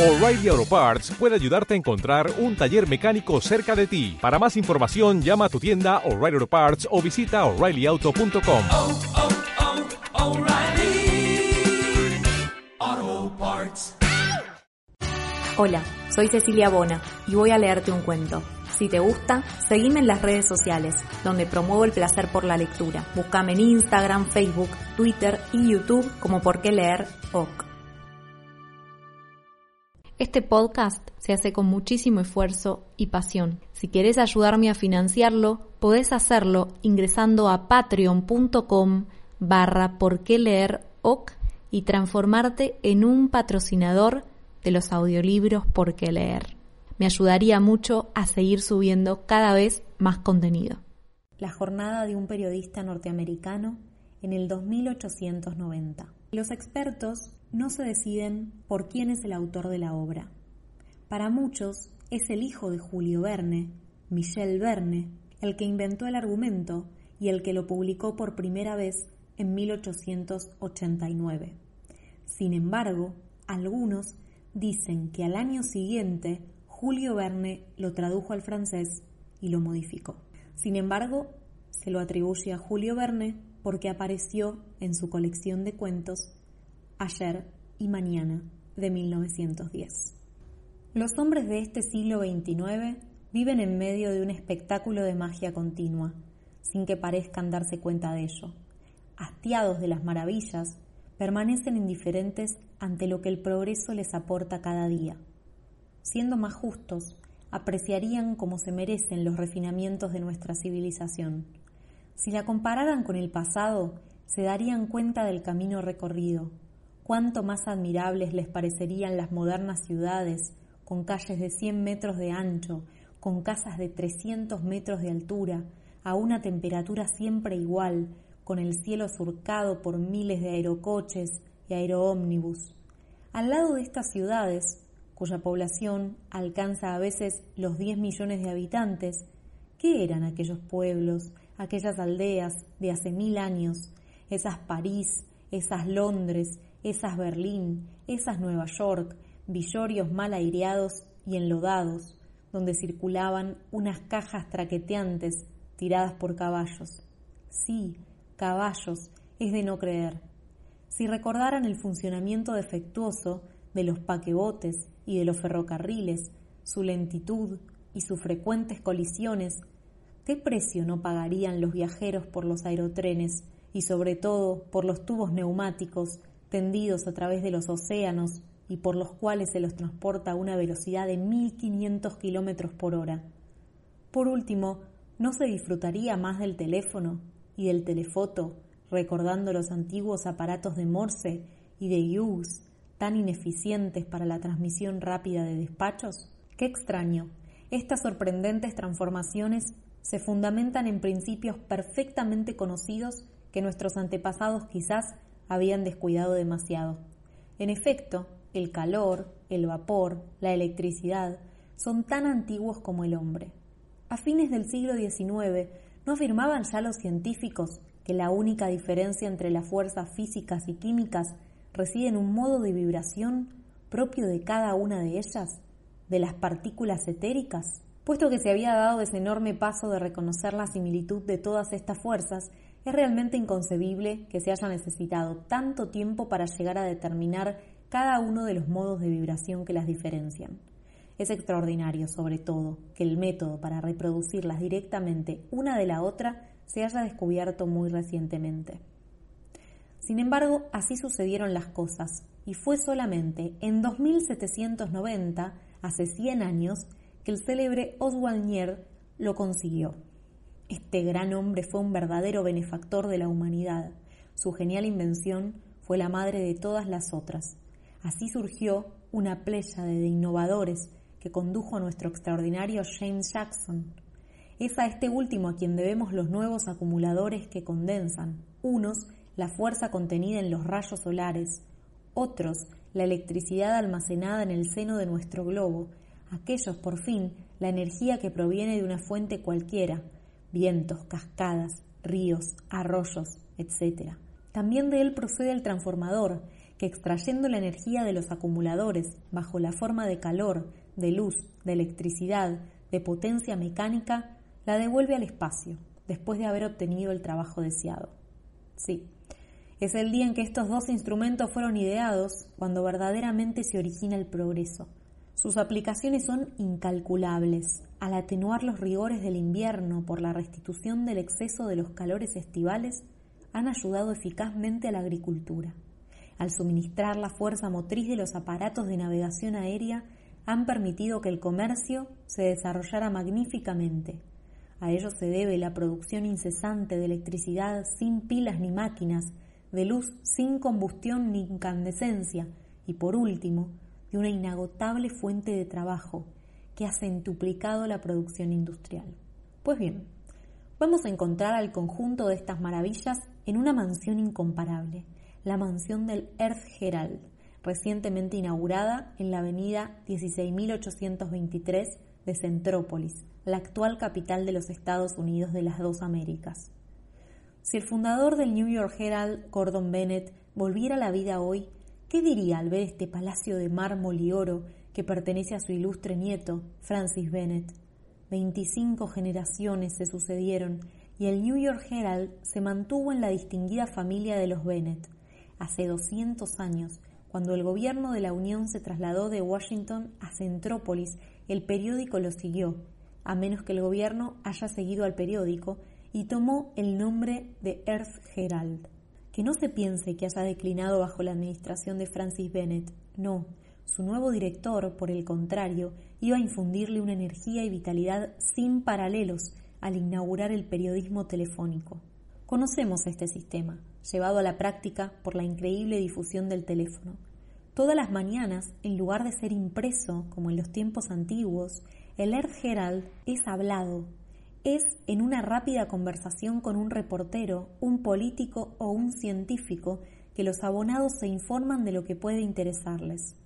O'Reilly Auto Parts puede ayudarte a encontrar un taller mecánico cerca de ti. Para más información, llama a tu tienda O'Reilly Auto Parts o visita oreillyauto.com. oh, oh, Parts. Hola, soy Cecilia Bona y voy a leerte un cuento. Si te gusta, seguime en las redes sociales, donde promuevo el placer por la lectura. Búscame en Instagram, Facebook, Twitter y YouTube como Por qué leer OK. Este podcast se hace con muchísimo esfuerzo y pasión. Si quieres ayudarme a financiarlo, podés hacerlo ingresando a patreon.com barra por OK y transformarte en un patrocinador de los audiolibros por qué leer. Me ayudaría mucho a seguir subiendo cada vez más contenido. La jornada de un periodista norteamericano en el 2890. Los expertos no se deciden por quién es el autor de la obra. Para muchos es el hijo de Julio Verne, Michel Verne, el que inventó el argumento y el que lo publicó por primera vez en 1889. Sin embargo, algunos dicen que al año siguiente Julio Verne lo tradujo al francés y lo modificó. Sin embargo, se lo atribuye a Julio Verne porque apareció en su colección de cuentos Ayer y Mañana de 1910. Los hombres de este siglo XXIX viven en medio de un espectáculo de magia continua, sin que parezcan darse cuenta de ello. Hastiados de las maravillas, permanecen indiferentes ante lo que el progreso les aporta cada día. Siendo más justos, apreciarían como se merecen los refinamientos de nuestra civilización. Si la compararan con el pasado, se darían cuenta del camino recorrido, cuánto más admirables les parecerían las modernas ciudades, con calles de 100 metros de ancho, con casas de 300 metros de altura, a una temperatura siempre igual, con el cielo surcado por miles de aerocoches y aeroómnibus. Al lado de estas ciudades, cuya población alcanza a veces los 10 millones de habitantes, ¿qué eran aquellos pueblos, aquellas aldeas de hace mil años, esas París, esas Londres, esas Berlín, esas Nueva York, villorios mal aireados y enlodados, donde circulaban unas cajas traqueteantes tiradas por caballos. Sí, caballos, es de no creer. Si recordaran el funcionamiento defectuoso de los paquebotes y de los ferrocarriles, su lentitud y sus frecuentes colisiones, ¿qué precio no pagarían los viajeros por los aerotrenes y sobre todo por los tubos neumáticos tendidos a través de los océanos y por los cuales se los transporta a una velocidad de 1500 kilómetros por hora? Por último, ¿no se disfrutaría más del teléfono y del telefoto, recordando los antiguos aparatos de Morse y de Hughes tan ineficientes para la transmisión rápida de despachos? Qué extraño. Estas sorprendentes transformaciones se fundamentan en principios perfectamente conocidos que nuestros antepasados quizás habían descuidado demasiado. En efecto, el calor, el vapor, la electricidad son tan antiguos como el hombre. A fines del siglo XIX, ¿no afirmaban ya los científicos que la única diferencia entre las fuerzas físicas y químicas reside en un modo de vibración propio de cada una de ellas, de las partículas etéricas? Puesto que se había dado ese enorme paso de reconocer la similitud de todas estas fuerzas, es realmente inconcebible que se haya necesitado tanto tiempo para llegar a determinar cada uno de los modos de vibración que las diferencian. Es extraordinario, sobre todo, que el método para reproducirlas directamente una de la otra se haya descubierto muy recientemente. Sin embargo, así sucedieron las cosas, y fue solamente en 2790, hace 100 años, que el célebre Oswald Nier lo consiguió. Este gran hombre fue un verdadero benefactor de la humanidad. Su genial invención fue la madre de todas las otras. Así surgió una pléyade de innovadores que condujo a nuestro extraordinario James Jackson. Es a este último a quien debemos los nuevos acumuladores que condensan, unos la fuerza contenida en los rayos solares, otros la electricidad almacenada en el seno de nuestro globo, aquellos por fin la energía que proviene de una fuente cualquiera, vientos, cascadas, ríos, arroyos, etc. También de él procede el transformador, que extrayendo la energía de los acumuladores bajo la forma de calor, de luz, de electricidad, de potencia mecánica, la devuelve al espacio, después de haber obtenido el trabajo deseado. Sí, es el día en que estos dos instrumentos fueron ideados cuando verdaderamente se origina el progreso. Sus aplicaciones son incalculables. Al atenuar los rigores del invierno por la restitución del exceso de los calores estivales, han ayudado eficazmente a la agricultura. Al suministrar la fuerza motriz de los aparatos de navegación aérea, han permitido que el comercio se desarrollara magníficamente. A ello se debe la producción incesante de electricidad sin pilas ni máquinas, de luz sin combustión ni incandescencia y, por último, de una inagotable fuente de trabajo que ha centuplicado la producción industrial. Pues bien, vamos a encontrar al conjunto de estas maravillas en una mansión incomparable, la mansión del Earth Herald, recientemente inaugurada en la avenida 16823 de Centrópolis, la actual capital de los Estados Unidos de las dos Américas. Si el fundador del New York Herald, Gordon Bennett, volviera a la vida hoy, ¿qué diría al ver este palacio de mármol y oro que pertenece a su ilustre nieto, Francis Bennett? Veinticinco generaciones se sucedieron y el New York Herald se mantuvo en la distinguida familia de los Bennett. Hace 200 años, cuando el gobierno de la Unión se trasladó de Washington a Centrópolis, el periódico lo siguió, a menos que el gobierno haya seguido al periódico y tomó el nombre de Earth Herald. Que no se piense que haya declinado bajo la administración de Francis Bennett, no. Su nuevo director, por el contrario, iba a infundirle una energía y vitalidad sin paralelos al inaugurar el periodismo telefónico. Conocemos este sistema, llevado a la práctica por la increíble difusión del teléfono. Todas las mañanas, en lugar de ser impreso como en los tiempos antiguos, el Earth Herald es hablado, es en una rápida conversación con un reportero, un político o un científico que los abonados se informan de lo que puede interesarles.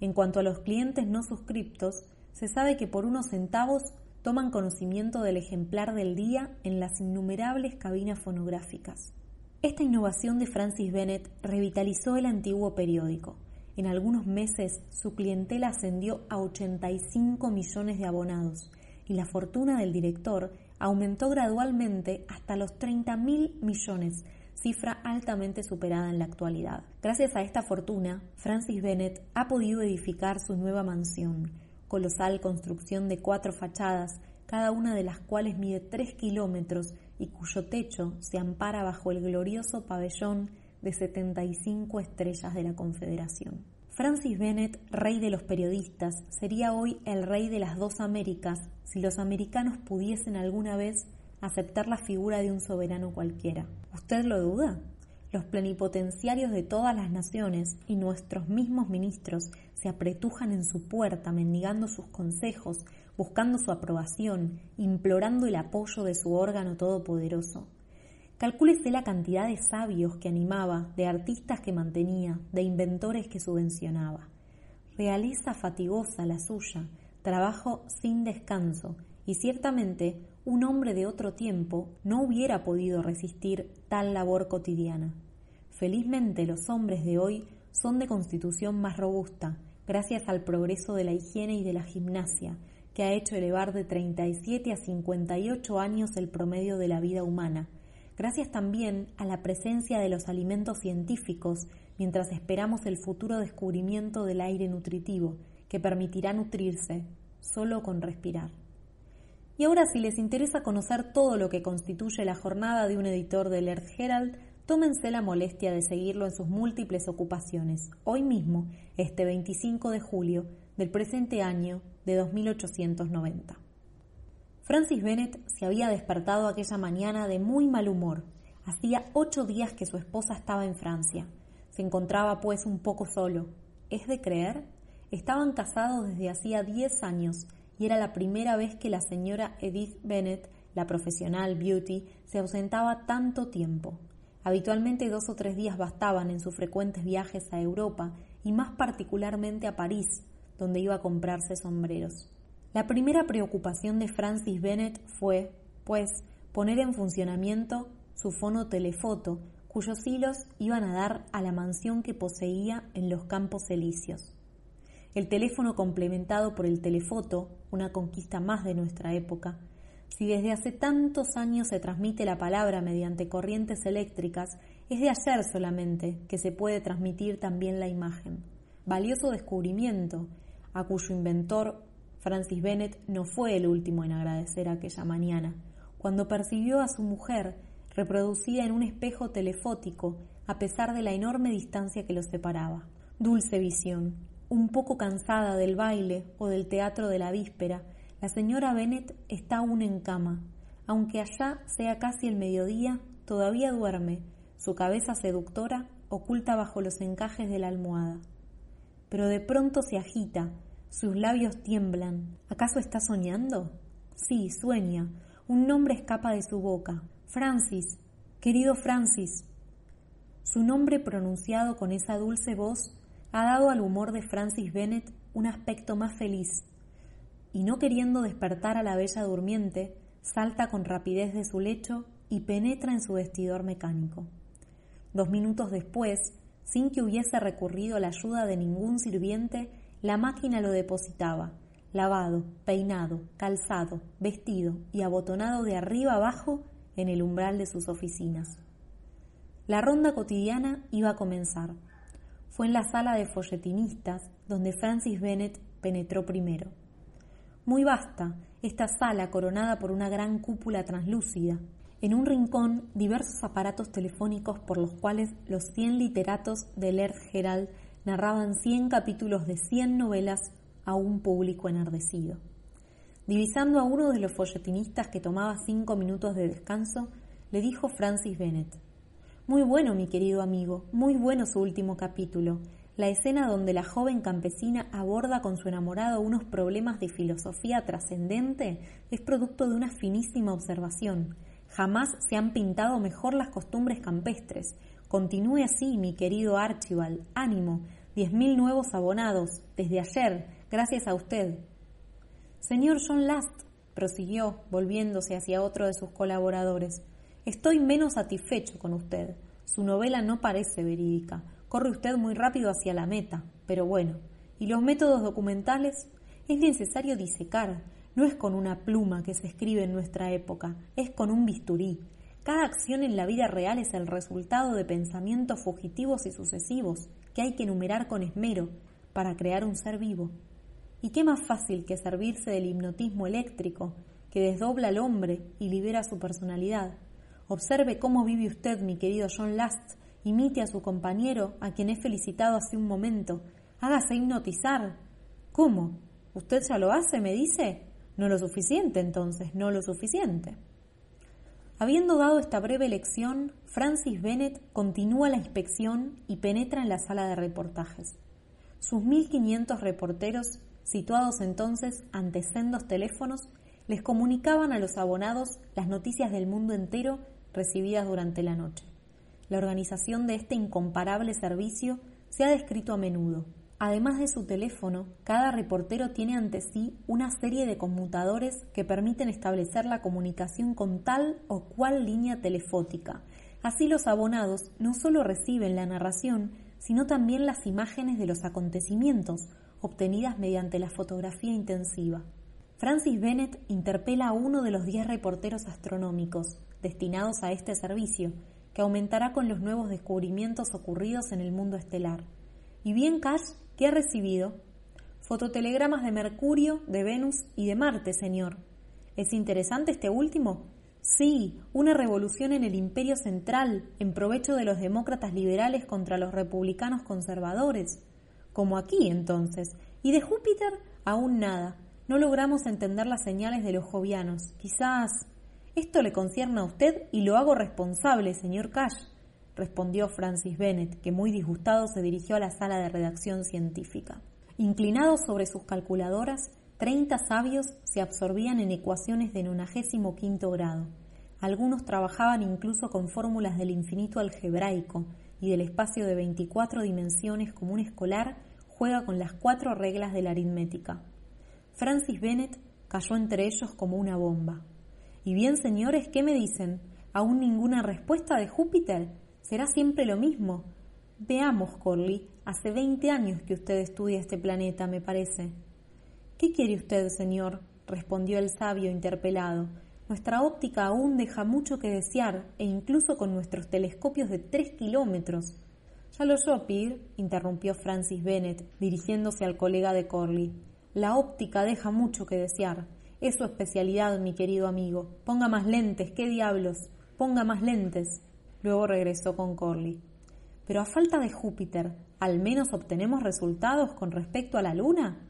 En cuanto a los clientes no suscriptos, se sabe que por unos centavos toman conocimiento del ejemplar del día en las innumerables cabinas fonográficas. Esta innovación de Francis Bennett revitalizó el antiguo periódico. En algunos meses su clientela ascendió a 85 millones de abonados y la fortuna del director aumentó gradualmente hasta los 30 mil millones, cifra altamente superada en la actualidad. Gracias a esta fortuna, Francis Bennett ha podido edificar su nueva mansión, colosal construcción de cuatro fachadas, cada una de las cuales mide tres kilómetros y cuyo techo se ampara bajo el glorioso pabellón de 75 estrellas de la Confederación. Francis Bennett, rey de los periodistas, sería hoy el rey de las dos Américas si los americanos pudiesen alguna vez aceptar la figura de un soberano cualquiera. ¿Usted lo duda? Los plenipotenciarios de todas las naciones y nuestros mismos ministros se apretujan en su puerta mendigando sus consejos, buscando su aprobación, implorando el apoyo de su órgano todopoderoso. Calcúlese la cantidad de sabios que animaba, de artistas que mantenía, de inventores que subvencionaba. Realiza fatigosa la suya, trabajo sin descanso, y ciertamente un hombre de otro tiempo no hubiera podido resistir tal labor cotidiana. Felizmente los hombres de hoy son de constitución más robusta, gracias al progreso de la higiene y de la gimnasia, que ha hecho elevar de 37 a 58 años el promedio de la vida humana, gracias también a la presencia de los alimentos científicos mientras esperamos el futuro descubrimiento del aire nutritivo que permitirá nutrirse solo con respirar. Y ahora si les interesa conocer todo lo que constituye la jornada de un editor del Earth Herald, tómense la molestia de seguirlo en sus múltiples ocupaciones, hoy mismo, este 25 de julio del presente año de 2890. Francis Bennett se había despertado aquella mañana de muy mal humor. Hacía ocho días que su esposa estaba en Francia. Se encontraba pues un poco solo. ¿Es de creer? Estaban casados desde hacía diez años y era la primera vez que la señora Edith Bennett, la profesional beauty, se ausentaba tanto tiempo. Habitualmente dos o tres días bastaban en sus frecuentes viajes a Europa y más particularmente a París, donde iba a comprarse sombreros. La primera preocupación de Francis Bennett fue, pues, poner en funcionamiento su fono telefoto cuyos hilos iban a dar a la mansión que poseía en los Campos Elíseos. El teléfono complementado por el telefoto, una conquista más de nuestra época, si desde hace tantos años se transmite la palabra mediante corrientes eléctricas, es de ayer solamente que se puede transmitir también la imagen. Valioso descubrimiento, a cuyo inventor Francis Bennett no fue el último en agradecer aquella mañana, cuando percibió a su mujer reproducida en un espejo telefótico a pesar de la enorme distancia que los separaba. Dulce visión, un poco cansada del baile o del teatro de la víspera, la señora Bennet está aún en cama. Aunque allá sea casi el mediodía, todavía duerme, su cabeza seductora oculta bajo los encajes de la almohada. Pero de pronto se agita, sus labios tiemblan. ¿Acaso está soñando? Sí, sueña. Un nombre escapa de su boca. Francis, querido Francis. Su nombre pronunciado con esa dulce voz ha dado al humor de Francis Bennett un aspecto más feliz, y no queriendo despertar a la bella durmiente, salta con rapidez de su lecho y penetra en su vestidor mecánico. Dos minutos después, sin que hubiese recurrido a la ayuda de ningún sirviente, la máquina lo depositaba, lavado, peinado, calzado, vestido y abotonado de arriba abajo en el umbral de sus oficinas. La ronda cotidiana iba a comenzar. Fue en la sala de folletinistas donde Francis Bennett penetró primero. Muy vasta, esta sala coronada por una gran cúpula translúcida. En un rincón, diversos aparatos telefónicos por los cuales los cien literatos del Earth Herald narraban cien capítulos de cien novelas a un público enardecido. Divisando a uno de los folletinistas que tomaba cinco minutos de descanso, le dijo Francis Bennett Muy bueno, mi querido amigo, muy bueno su último capítulo. La escena donde la joven campesina aborda con su enamorado unos problemas de filosofía trascendente es producto de una finísima observación. Jamás se han pintado mejor las costumbres campestres. Continúe así, mi querido Archibald. Ánimo. Diez mil nuevos abonados. Desde ayer. Gracias a usted. Señor John Last, prosiguió, volviéndose hacia otro de sus colaboradores, estoy menos satisfecho con usted. Su novela no parece verídica. Corre usted muy rápido hacia la meta, pero bueno. ¿Y los métodos documentales? Es necesario disecar. No es con una pluma que se escribe en nuestra época, es con un bisturí. Cada acción en la vida real es el resultado de pensamientos fugitivos y sucesivos que hay que enumerar con esmero para crear un ser vivo. ¿Y qué más fácil que servirse del hipnotismo eléctrico, que desdobla al hombre y libera su personalidad? Observe cómo vive usted, mi querido John Last, Imite a su compañero, a quien he felicitado hace un momento. Hágase hipnotizar. ¿Cómo? ¿Usted ya lo hace? me dice. No lo suficiente, entonces, no lo suficiente. Habiendo dado esta breve lección, Francis Bennett continúa la inspección y penetra en la sala de reportajes. Sus 1.500 reporteros, situados entonces ante sendos teléfonos, les comunicaban a los abonados las noticias del mundo entero recibidas durante la noche. La organización de este incomparable servicio se ha descrito a menudo. Además de su teléfono, cada reportero tiene ante sí una serie de conmutadores que permiten establecer la comunicación con tal o cual línea telefótica. Así los abonados no solo reciben la narración, sino también las imágenes de los acontecimientos, obtenidas mediante la fotografía intensiva. Francis Bennett interpela a uno de los diez reporteros astronómicos destinados a este servicio, que aumentará con los nuevos descubrimientos ocurridos en el mundo estelar. Y bien Cash, ¿qué ha recibido? Fototelegramas de Mercurio, de Venus y de Marte, señor. ¿Es interesante este último? Sí, una revolución en el imperio central, en provecho de los demócratas liberales contra los republicanos conservadores. Como aquí, entonces. ¿Y de Júpiter? Aún nada. No logramos entender las señales de los jovianos. Quizás. Esto le concierne a usted y lo hago responsable, señor Cash, respondió Francis Bennett, que muy disgustado se dirigió a la sala de redacción científica. Inclinados sobre sus calculadoras, treinta sabios se absorbían en ecuaciones de nonagésimo quinto grado. Algunos trabajaban incluso con fórmulas del infinito algebraico y del espacio de 24 dimensiones como un escolar juega con las cuatro reglas de la aritmética. Francis Bennett cayó entre ellos como una bomba. Y bien, señores, ¿qué me dicen? ¿Aún ninguna respuesta de Júpiter? ¿Será siempre lo mismo? Veamos, Corley, hace veinte años que usted estudia este planeta, me parece. ¿Qué quiere usted, señor? respondió el sabio interpelado. Nuestra óptica aún deja mucho que desear, e incluso con nuestros telescopios de tres kilómetros. Ya lo oyó, Pir, interrumpió Francis Bennett, dirigiéndose al colega de Corley. La óptica deja mucho que desear. Es su especialidad, mi querido amigo. Ponga más lentes, qué diablos. Ponga más lentes. Luego regresó con Corley. Pero a falta de Júpiter, ¿al menos obtenemos resultados con respecto a la Luna?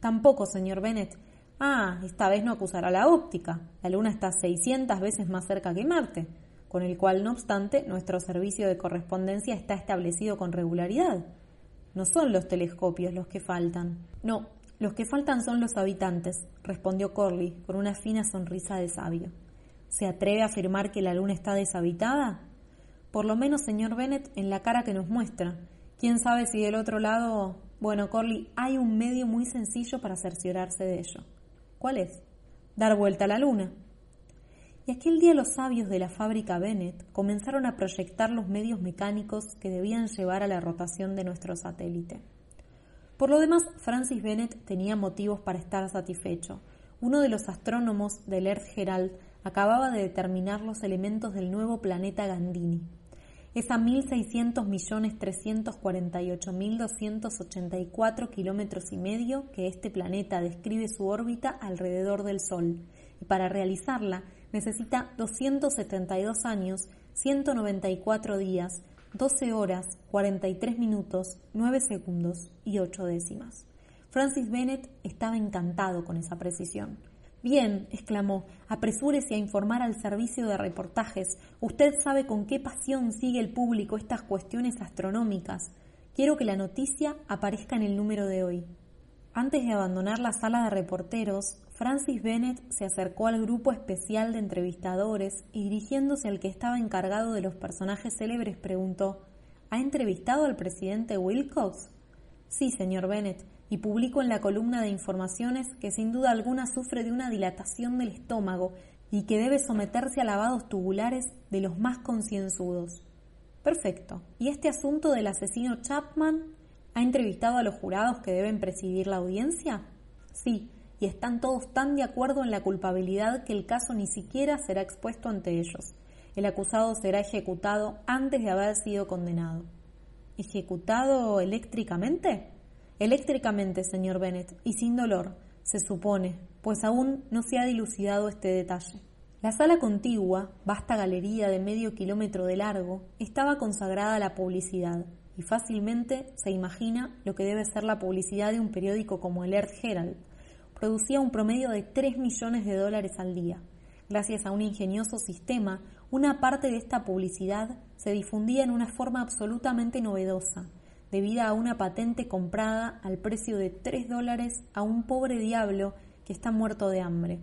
Tampoco, señor Bennett. Ah, esta vez no acusará la óptica. La Luna está 600 veces más cerca que Marte, con el cual, no obstante, nuestro servicio de correspondencia está establecido con regularidad. No son los telescopios los que faltan. No, los que faltan son los habitantes, respondió Corley con una fina sonrisa de sabio. ¿Se atreve a afirmar que la luna está deshabitada? Por lo menos, señor Bennett, en la cara que nos muestra. ¿Quién sabe si del otro lado... Bueno, Corley, hay un medio muy sencillo para cerciorarse de ello. ¿Cuál es? Dar vuelta a la luna. Y aquel día los sabios de la fábrica Bennett comenzaron a proyectar los medios mecánicos que debían llevar a la rotación de nuestro satélite. Por lo demás, Francis Bennett tenía motivos para estar satisfecho. Uno de los astrónomos del Earth Herald acababa de determinar los elementos del nuevo planeta Gandini. Es a 1.600.348.284 kilómetros y medio que este planeta describe su órbita alrededor del Sol, y para realizarla necesita 272 años, 194 días, 12 horas, 43 minutos, 9 segundos y 8 décimas. Francis Bennett estaba encantado con esa precisión. Bien, exclamó, apresúrese a informar al servicio de reportajes. Usted sabe con qué pasión sigue el público estas cuestiones astronómicas. Quiero que la noticia aparezca en el número de hoy. Antes de abandonar la sala de reporteros, Francis Bennett se acercó al grupo especial de entrevistadores y dirigiéndose al que estaba encargado de los personajes célebres preguntó ¿Ha entrevistado al presidente Wilcox? Sí, señor Bennett, y publico en la columna de informaciones que sin duda alguna sufre de una dilatación del estómago y que debe someterse a lavados tubulares de los más concienzudos. Perfecto. ¿Y este asunto del asesino Chapman? ¿Ha entrevistado a los jurados que deben presidir la audiencia? Sí, y están todos tan de acuerdo en la culpabilidad que el caso ni siquiera será expuesto ante ellos. El acusado será ejecutado antes de haber sido condenado. ¿Ejecutado eléctricamente? Eléctricamente, señor Bennett, y sin dolor, se supone, pues aún no se ha dilucidado este detalle. La sala contigua, vasta galería de medio kilómetro de largo, estaba consagrada a la publicidad, y fácilmente se imagina lo que debe ser la publicidad de un periódico como el Earth Herald, producía un promedio de 3 millones de dólares al día. Gracias a un ingenioso sistema, una parte de esta publicidad se difundía en una forma absolutamente novedosa, debida a una patente comprada al precio de 3 dólares a un pobre diablo que está muerto de hambre.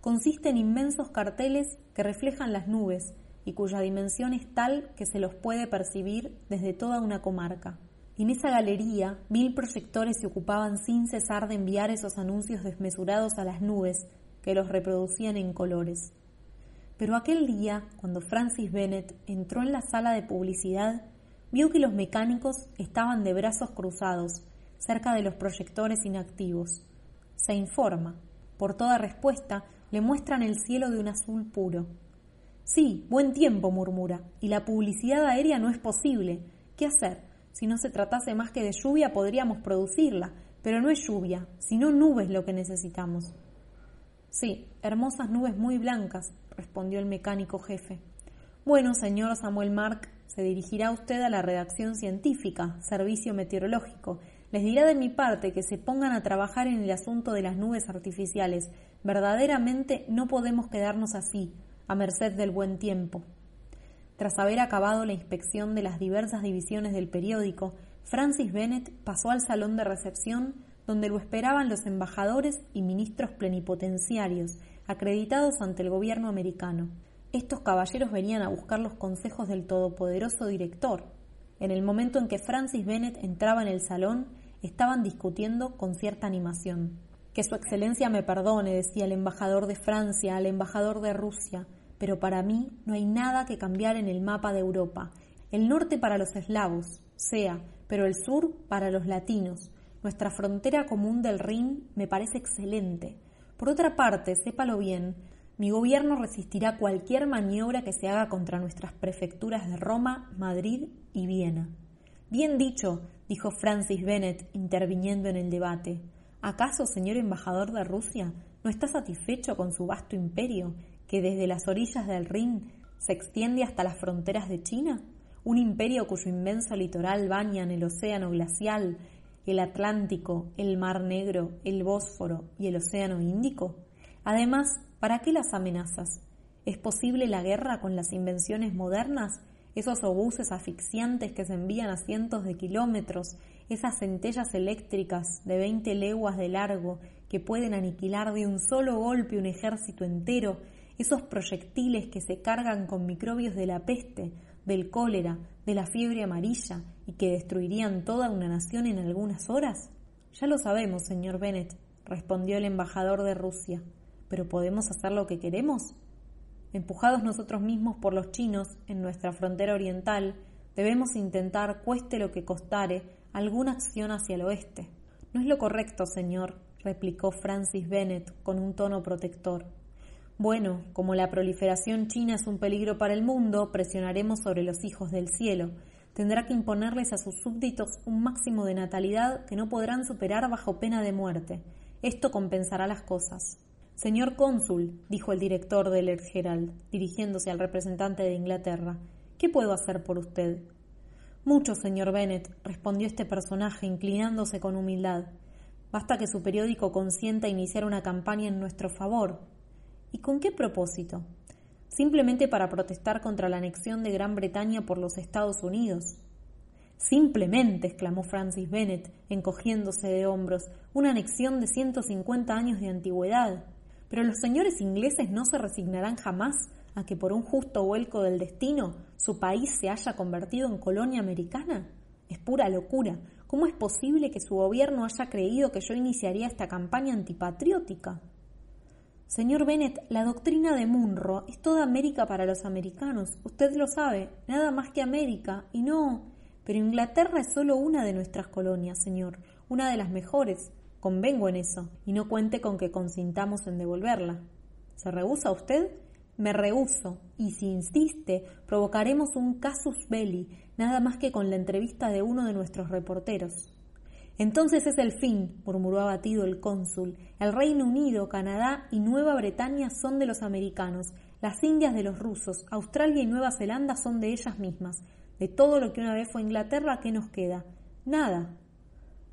Consiste en inmensos carteles que reflejan las nubes y cuya dimensión es tal que se los puede percibir desde toda una comarca. En esa galería, mil proyectores se ocupaban sin cesar de enviar esos anuncios desmesurados a las nubes que los reproducían en colores. Pero aquel día, cuando Francis Bennett entró en la sala de publicidad, vio que los mecánicos estaban de brazos cruzados, cerca de los proyectores inactivos. Se informa. Por toda respuesta, le muestran el cielo de un azul puro. Sí, buen tiempo, murmura, y la publicidad aérea no es posible. ¿Qué hacer? Si no se tratase más que de lluvia, podríamos producirla, pero no es lluvia, sino nubes lo que necesitamos. Sí, hermosas nubes muy blancas, respondió el mecánico jefe. Bueno, señor Samuel Mark, se dirigirá usted a la redacción científica, servicio meteorológico. Les dirá de mi parte que se pongan a trabajar en el asunto de las nubes artificiales. Verdaderamente no podemos quedarnos así, a merced del buen tiempo. Tras haber acabado la inspección de las diversas divisiones del periódico, Francis Bennett pasó al salón de recepción donde lo esperaban los embajadores y ministros plenipotenciarios acreditados ante el gobierno americano. Estos caballeros venían a buscar los consejos del todopoderoso director. En el momento en que Francis Bennett entraba en el salón, estaban discutiendo con cierta animación. Que Su Excelencia me perdone, decía el embajador de Francia al embajador de Rusia, pero para mí no hay nada que cambiar en el mapa de Europa. El norte para los eslavos, sea, pero el sur para los latinos. Nuestra frontera común del Rin me parece excelente. Por otra parte, sépalo bien, mi gobierno resistirá cualquier maniobra que se haga contra nuestras prefecturas de Roma, Madrid y Viena. Bien dicho, dijo Francis Bennett, interviniendo en el debate. ¿Acaso, señor embajador de Rusia, no está satisfecho con su vasto imperio, que desde las orillas del Rin se extiende hasta las fronteras de China? Un imperio cuyo inmenso litoral bañan el océano glacial, el Atlántico, el Mar Negro, el Bósforo y el Océano Índico. Además, ¿para qué las amenazas? ¿Es posible la guerra con las invenciones modernas? Esos obuses asfixiantes que se envían a cientos de kilómetros, esas centellas eléctricas de veinte leguas de largo que pueden aniquilar de un solo golpe un ejército entero, esos proyectiles que se cargan con microbios de la peste, del cólera, de la fiebre amarilla y que destruirían toda una nación en algunas horas? Ya lo sabemos, señor Bennett, respondió el embajador de Rusia, pero ¿podemos hacer lo que queremos? Empujados nosotros mismos por los chinos en nuestra frontera oriental, debemos intentar, cueste lo que costare, alguna acción hacia el oeste. No es lo correcto, señor, replicó Francis Bennett con un tono protector. Bueno, como la proliferación china es un peligro para el mundo, presionaremos sobre los hijos del cielo. Tendrá que imponerles a sus súbditos un máximo de natalidad que no podrán superar bajo pena de muerte. Esto compensará las cosas. Señor cónsul, dijo el director del Herald, dirigiéndose al representante de Inglaterra, ¿qué puedo hacer por usted? Mucho, señor Bennet, respondió este personaje, inclinándose con humildad. Basta que su periódico consienta iniciar una campaña en nuestro favor. ¿Y con qué propósito? Simplemente para protestar contra la anexión de Gran Bretaña por los Estados Unidos. Simplemente, exclamó Francis Bennett, encogiéndose de hombros, una anexión de 150 años de antigüedad. Pero los señores ingleses no se resignarán jamás a que por un justo vuelco del destino su país se haya convertido en colonia americana. Es pura locura. ¿Cómo es posible que su gobierno haya creído que yo iniciaría esta campaña antipatriótica? Señor Bennett, la doctrina de Munro es toda América para los americanos. Usted lo sabe, nada más que América. Y no. Pero Inglaterra es solo una de nuestras colonias, señor, una de las mejores. Convengo en eso, y no cuente con que consintamos en devolverla. ¿Se rehúsa usted? Me rehuso, y si insiste, provocaremos un casus belli, nada más que con la entrevista de uno de nuestros reporteros. Entonces es el fin, murmuró abatido el cónsul. El Reino Unido, Canadá y Nueva Bretaña son de los americanos, las Indias de los rusos, Australia y Nueva Zelanda son de ellas mismas. De todo lo que una vez fue Inglaterra, ¿qué nos queda? Nada.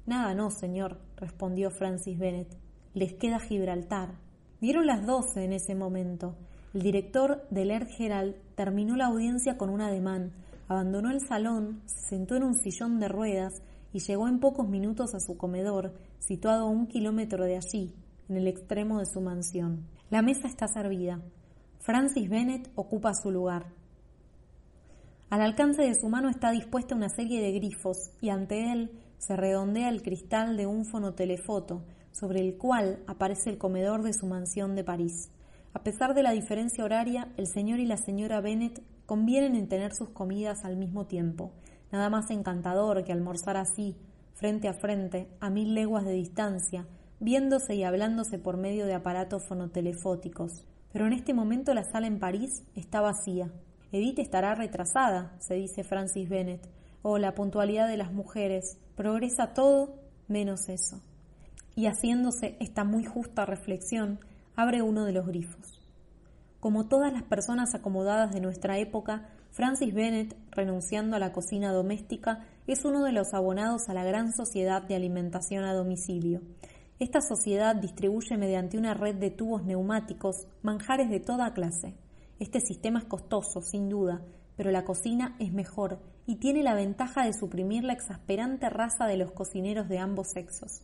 Nada no, señor, respondió Francis Bennett. Les queda Gibraltar. Dieron las doce en ese momento. El director del Air Herald terminó la audiencia con un ademán, abandonó el salón, se sentó en un sillón de ruedas y llegó en pocos minutos a su comedor, situado a un kilómetro de allí, en el extremo de su mansión. La mesa está servida. Francis Bennett ocupa su lugar. Al alcance de su mano está dispuesta una serie de grifos y ante él se redondea el cristal de un fonotelefoto, sobre el cual aparece el comedor de su mansión de París. A pesar de la diferencia horaria, el señor y la señora Bennett convienen en tener sus comidas al mismo tiempo, Nada más encantador que almorzar así, frente a frente, a mil leguas de distancia, viéndose y hablándose por medio de aparatos fonotelefóticos. Pero en este momento la sala en París está vacía. Edith estará retrasada, se dice Francis Bennett. O la puntualidad de las mujeres. Progresa todo menos eso. Y haciéndose esta muy justa reflexión, abre uno de los grifos. Como todas las personas acomodadas de nuestra época, Francis Bennett, renunciando a la cocina doméstica, es uno de los abonados a la gran sociedad de alimentación a domicilio. Esta sociedad distribuye mediante una red de tubos neumáticos manjares de toda clase. Este sistema es costoso, sin duda, pero la cocina es mejor y tiene la ventaja de suprimir la exasperante raza de los cocineros de ambos sexos.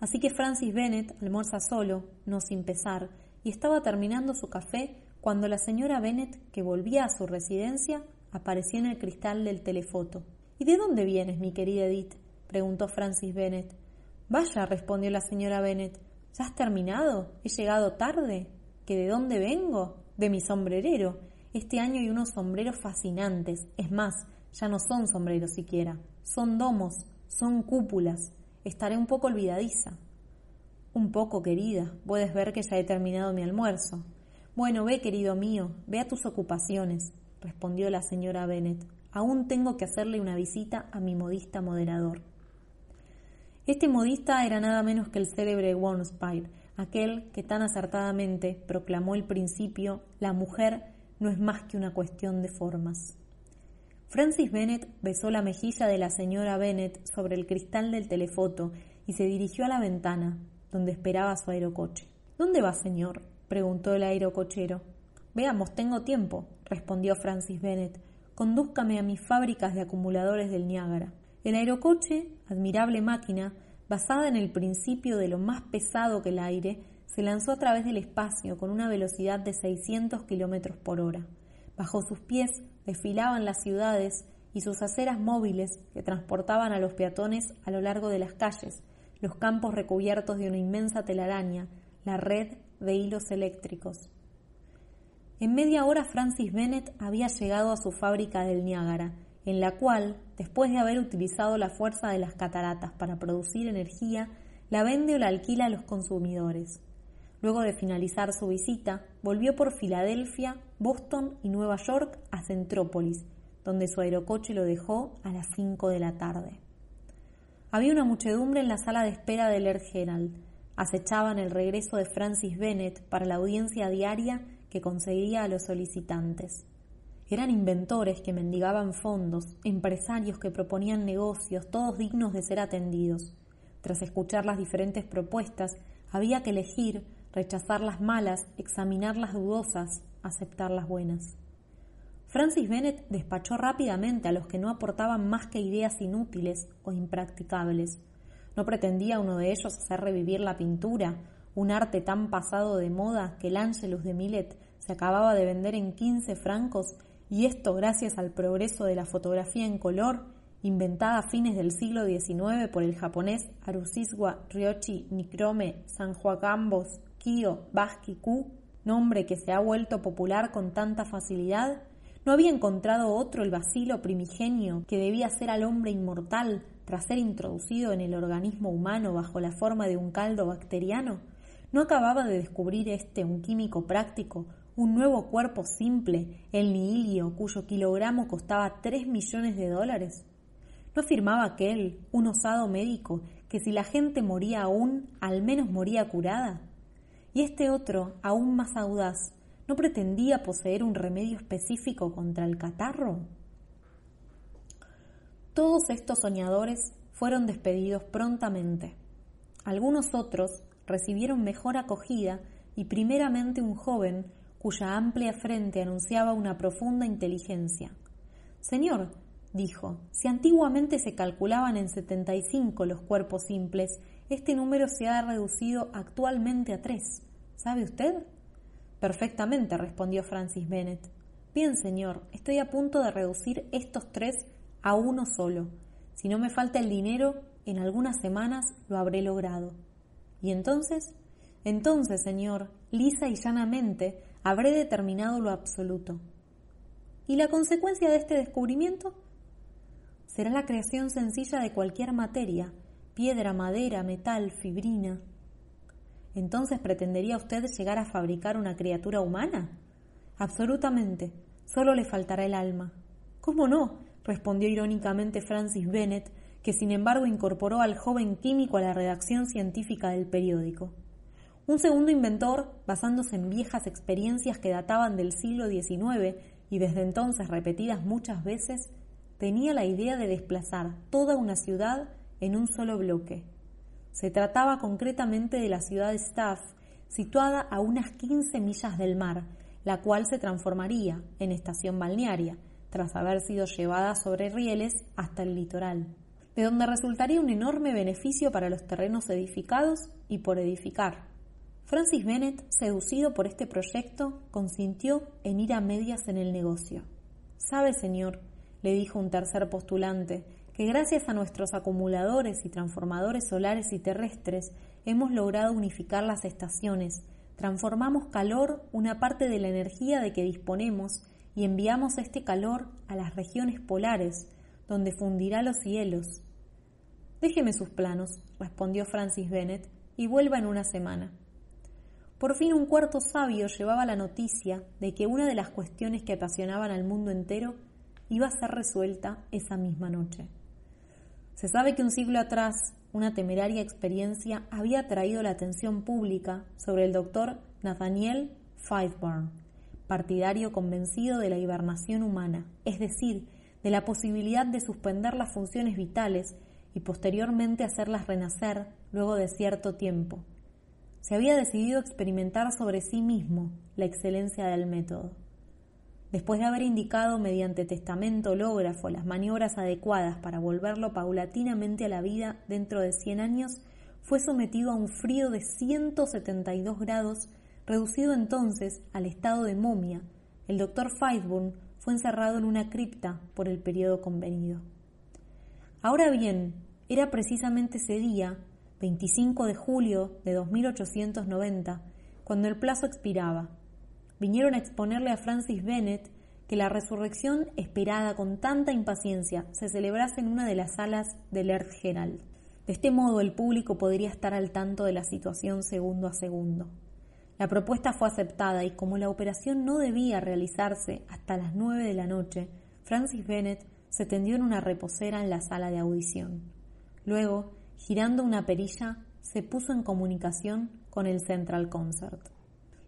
Así que Francis Bennett almuerza solo, no sin pesar, y estaba terminando su café cuando la señora Bennett, que volvía a su residencia, apareció en el cristal del telefoto. ¿Y de dónde vienes, mi querida Edith? preguntó Francis Bennett. Vaya, respondió la señora Bennett. ¿Ya has terminado? ¿He llegado tarde? ¿Que de dónde vengo? De mi sombrerero. Este año hay unos sombreros fascinantes. Es más, Ya no son sombreros siquiera, son domos, son cúpulas. Estaré un poco olvidadiza. Un poco, querida. Puedes ver que ya he terminado mi almuerzo. Bueno, ve, querido mío, ve a tus ocupaciones, respondió la señora Bennet. Aún tengo que hacerle una visita a mi modista moderador. Este modista era nada menos que el célebre Wormspire, aquel que tan acertadamente proclamó el principio la mujer no es más que una cuestión de formas. Francis Bennet besó la mejilla de la señora Bennet sobre el cristal del telefoto y se dirigió a la ventana, donde esperaba su aerocoche. ¿Dónde va, señor? preguntó el aerocochero. Veamos, tengo tiempo, respondió Francis Bennet. Condúzcame a mis fábricas de acumuladores del Niágara. El aerocoche, admirable máquina, basada en el principio de lo más pesado que el aire, se lanzó a través del espacio con una velocidad de 600 kilómetros por hora. Bajo sus pies desfilaban las ciudades y sus aceras móviles que transportaban a los peatones a lo largo de las calles, los campos recubiertos de una inmensa telaraña, la red de hilos eléctricos. En media hora Francis Bennett había llegado a su fábrica del Niágara, en la cual, después de haber utilizado la fuerza de las cataratas para producir energía, la vende o la alquila a los consumidores. Luego de finalizar su visita, volvió por Filadelfia, Boston y Nueva York a Centrópolis, donde su aerocoche lo dejó a las cinco de la tarde. Había una muchedumbre en la sala de espera del Air Herald. Acechaban el regreso de Francis Bennett para la audiencia diaria que conseguía a los solicitantes. Eran inventores que mendigaban fondos, empresarios que proponían negocios, todos dignos de ser atendidos. Tras escuchar las diferentes propuestas, había que elegir, rechazar las malas, examinar las dudosas, aceptar las buenas. Francis Bennett despachó rápidamente a los que no aportaban más que ideas inútiles o impracticables. No pretendía uno de ellos hacer revivir la pintura, un arte tan pasado de moda que el Angelus de Millet se acababa de vender en quince francos y esto gracias al progreso de la fotografía en color, inventada a fines del siglo XIX por el japonés Arusiswa Ryochi Nikrome Sanjuacambos Baski Ku, nombre que se ha vuelto popular con tanta facilidad, no había encontrado otro el vacilo primigenio que debía ser al hombre inmortal tras ser introducido en el organismo humano bajo la forma de un caldo bacteriano. ¿No acababa de descubrir este un químico práctico, un nuevo cuerpo simple, el nihilio, cuyo kilogramo costaba tres millones de dólares? ¿No afirmaba aquel, un osado médico, que si la gente moría aún, al menos moría curada? Y este otro, aún más audaz, ¿no pretendía poseer un remedio específico contra el catarro? Todos estos soñadores fueron despedidos prontamente. Algunos otros recibieron mejor acogida y primeramente un joven cuya amplia frente anunciaba una profunda inteligencia. Señor, dijo, si antiguamente se calculaban en 75 los cuerpos simples, este número se ha reducido actualmente a tres. ¿Sabe usted? Perfectamente, respondió Francis Bennett. Bien, señor, estoy a punto de reducir estos tres a uno solo. Si no me falta el dinero, en algunas semanas lo habré logrado. ¿Y entonces? Entonces, señor, lisa y llanamente, habré determinado lo absoluto. ¿Y la consecuencia de este descubrimiento? Será la creación sencilla de cualquier materia, piedra, madera, metal, fibrina. ¿Entonces pretendería usted llegar a fabricar una criatura humana? Absolutamente. Solo le faltará el alma. ¿Cómo no? respondió irónicamente Francis Bennett, que sin embargo incorporó al joven químico a la redacción científica del periódico. Un segundo inventor, basándose en viejas experiencias que databan del siglo XIX y desde entonces repetidas muchas veces, tenía la idea de desplazar toda una ciudad en un solo bloque. Se trataba concretamente de la ciudad de Staff, situada a unas 15 millas del mar, la cual se transformaría en estación balnearia, tras haber sido llevada sobre rieles hasta el litoral, de donde resultaría un enorme beneficio para los terrenos edificados y por edificar. Francis Bennett, seducido por este proyecto, consintió en ir a medias en el negocio. Sabe, señor, le dijo un tercer postulante, que gracias a nuestros acumuladores y transformadores solares y terrestres hemos logrado unificar las estaciones, transformamos calor, una parte de la energía de que disponemos, y enviamos este calor a las regiones polares, donde fundirá los cielos. Déjeme sus planos, respondió Francis Bennett, y vuelva en una semana. Por fin un cuarto sabio llevaba la noticia de que una de las cuestiones que apasionaban al mundo entero iba a ser resuelta esa misma noche. Se sabe que un siglo atrás una temeraria experiencia había atraído la atención pública sobre el doctor Nathaniel Fiveburn, partidario convencido de la hibernación humana, es decir, de la posibilidad de suspender las funciones vitales y posteriormente hacerlas renacer luego de cierto tiempo se había decidido experimentar sobre sí mismo la excelencia del método. Después de haber indicado mediante testamento hológrafo las maniobras adecuadas para volverlo paulatinamente a la vida dentro de 100 años, fue sometido a un frío de 172 grados, reducido entonces al estado de momia. El doctor Fiveburn fue encerrado en una cripta por el periodo convenido. Ahora bien, era precisamente ese día 25 de julio de 2890, cuando el plazo expiraba. Vinieron a exponerle a Francis Bennett que la resurrección esperada con tanta impaciencia se celebrase en una de las salas del Herald. De este modo el público podría estar al tanto de la situación segundo a segundo. La propuesta fue aceptada y como la operación no debía realizarse hasta las nueve de la noche, Francis Bennett se tendió en una reposera en la sala de audición. Luego girando una perilla, se puso en comunicación con el Central Concert.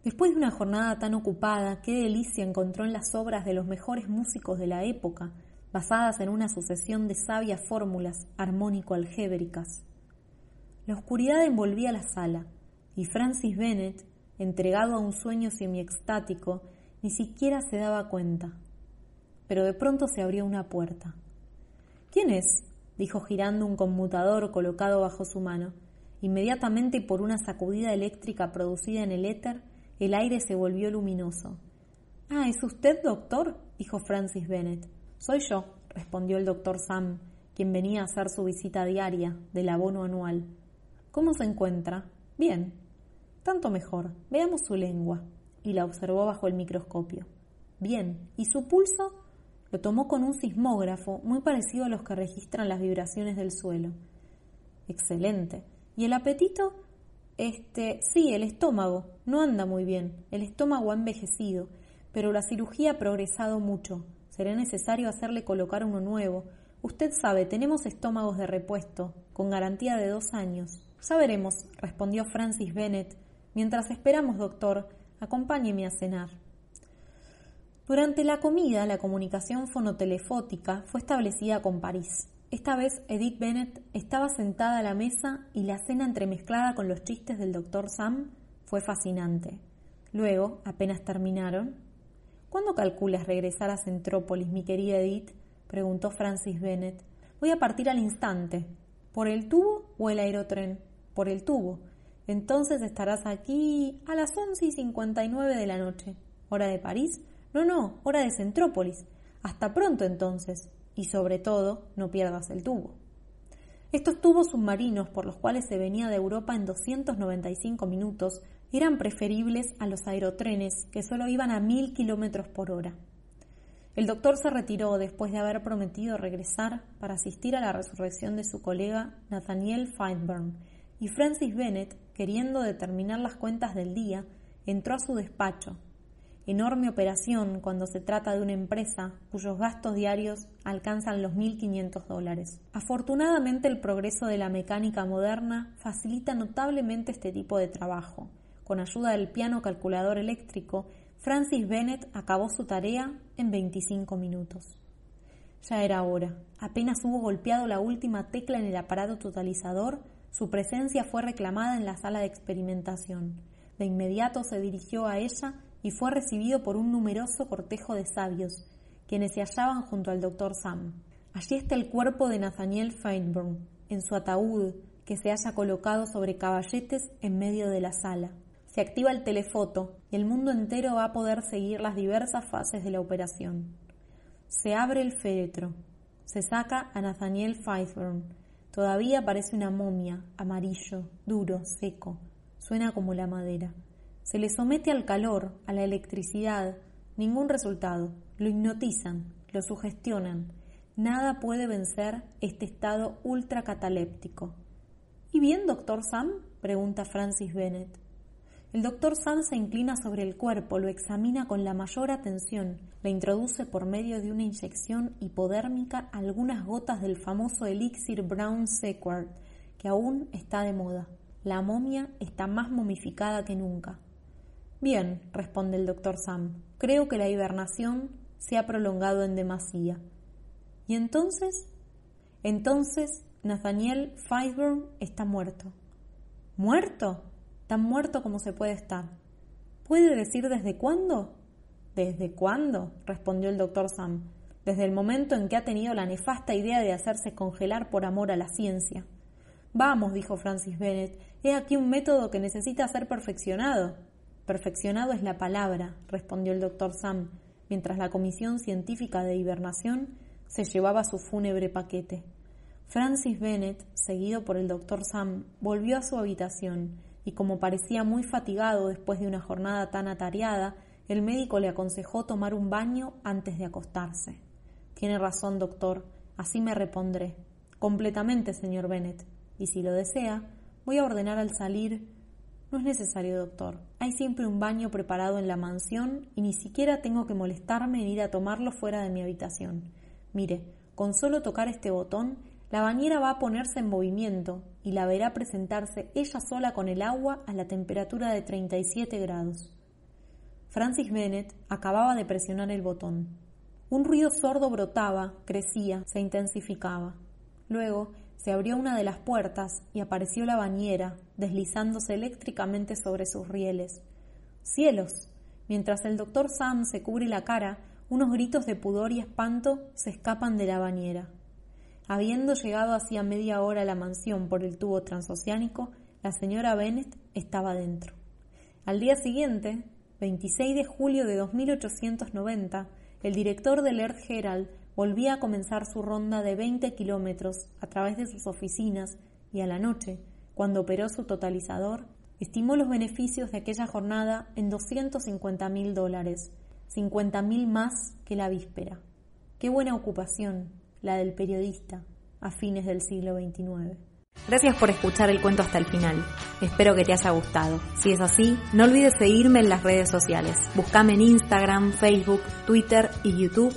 Después de una jornada tan ocupada, qué delicia encontró en las obras de los mejores músicos de la época, basadas en una sucesión de sabias fórmulas armónico-algébricas. La oscuridad envolvía la sala, y Francis Bennett, entregado a un sueño semiextático, ni siquiera se daba cuenta. Pero de pronto se abrió una puerta. ¿Quién es? dijo girando un conmutador colocado bajo su mano. Inmediatamente por una sacudida eléctrica producida en el éter, el aire se volvió luminoso. Ah, ¿es usted doctor? dijo Francis Bennett. Soy yo, respondió el doctor Sam, quien venía a hacer su visita diaria del abono anual. ¿Cómo se encuentra? Bien. Tanto mejor. Veamos su lengua. Y la observó bajo el microscopio. Bien. ¿Y su pulso? Lo tomó con un sismógrafo muy parecido a los que registran las vibraciones del suelo. Excelente. ¿Y el apetito? Este, sí, el estómago. No anda muy bien. El estómago ha envejecido, pero la cirugía ha progresado mucho. Será necesario hacerle colocar uno nuevo. Usted sabe, tenemos estómagos de repuesto, con garantía de dos años. Ya veremos, respondió Francis Bennett. Mientras esperamos, doctor, acompáñeme a cenar. Durante la comida, la comunicación fonotelefótica fue establecida con París. Esta vez Edith Bennett estaba sentada a la mesa y la cena entremezclada con los chistes del doctor Sam fue fascinante. Luego, apenas terminaron, ¿Cuándo calculas regresar a Centrópolis, mi querida Edith? preguntó Francis Bennett. Voy a partir al instante. ¿Por el tubo o el aerotren? Por el tubo. Entonces estarás aquí a las once y cincuenta y nueve de la noche, hora de París, no, no, hora de Centrópolis. Hasta pronto entonces. Y sobre todo, no pierdas el tubo. Estos tubos submarinos por los cuales se venía de Europa en 295 minutos eran preferibles a los aerotrenes que solo iban a mil kilómetros por hora. El doctor se retiró después de haber prometido regresar para asistir a la resurrección de su colega Nathaniel Feinberg, y Francis Bennett, queriendo determinar las cuentas del día, entró a su despacho enorme operación cuando se trata de una empresa cuyos gastos diarios alcanzan los 1.500 dólares. Afortunadamente el progreso de la mecánica moderna facilita notablemente este tipo de trabajo. Con ayuda del piano calculador eléctrico, Francis Bennett acabó su tarea en 25 minutos. Ya era hora. Apenas hubo golpeado la última tecla en el aparato totalizador, su presencia fue reclamada en la sala de experimentación. De inmediato se dirigió a ella y fue recibido por un numeroso cortejo de sabios, quienes se hallaban junto al doctor Sam. Allí está el cuerpo de Nathaniel Feinborn, en su ataúd, que se haya colocado sobre caballetes en medio de la sala. Se activa el telefoto y el mundo entero va a poder seguir las diversas fases de la operación. Se abre el féretro. Se saca a Nathaniel Feinborn. Todavía parece una momia, amarillo, duro, seco. Suena como la madera. Se le somete al calor, a la electricidad, Ningún resultado. Lo hipnotizan, lo sugestionan. Nada puede vencer este estado ultracataléptico. ¿Y bien, doctor Sam? pregunta Francis Bennett. El doctor Sam se inclina sobre el cuerpo, lo examina con la mayor atención, le introduce por medio de una inyección hipodérmica algunas gotas del famoso elixir Brown Sequard, que aún está de moda. La momia está más momificada que nunca. Bien, responde el doctor Sam, creo que la hibernación se ha prolongado en demasía. ¿Y entonces? Entonces Nathaniel Fireburn está muerto. ¿Muerto? Tan muerto como se puede estar. ¿Puede decir desde cuándo? ¿Desde cuándo? respondió el doctor Sam. Desde el momento en que ha tenido la nefasta idea de hacerse congelar por amor a la ciencia. Vamos, dijo Francis Bennett, he aquí un método que necesita ser perfeccionado. Perfeccionado es la palabra, respondió el doctor Sam, mientras la Comisión Científica de Hibernación se llevaba su fúnebre paquete. Francis Bennett, seguido por el doctor Sam, volvió a su habitación y como parecía muy fatigado después de una jornada tan atareada, el médico le aconsejó tomar un baño antes de acostarse. Tiene razón, doctor, así me repondré. Completamente, señor Bennett. Y si lo desea, voy a ordenar al salir. No es necesario, doctor. Hay siempre un baño preparado en la mansión y ni siquiera tengo que molestarme en ir a tomarlo fuera de mi habitación. Mire, con solo tocar este botón la bañera va a ponerse en movimiento y la verá presentarse ella sola con el agua a la temperatura de 37 grados. Francis Bennett acababa de presionar el botón. Un ruido sordo brotaba, crecía, se intensificaba. Luego se abrió una de las puertas y apareció la bañera, deslizándose eléctricamente sobre sus rieles. ¡Cielos! Mientras el doctor Sam se cubre la cara, unos gritos de pudor y espanto se escapan de la bañera. Habiendo llegado hacía media hora a la mansión por el tubo transoceánico, la señora Bennett estaba dentro. Al día siguiente, 26 de julio de 2890, el director del Earth Herald volvía a comenzar su ronda de 20 kilómetros a través de sus oficinas y a la noche, cuando operó su totalizador, estimó los beneficios de aquella jornada en 250 mil dólares, 50 mil más que la víspera. Qué buena ocupación, la del periodista, a fines del siglo XXIX. Gracias por escuchar el cuento hasta el final. Espero que te haya gustado. Si es así, no olvides seguirme en las redes sociales. Búscame en Instagram, Facebook, Twitter y YouTube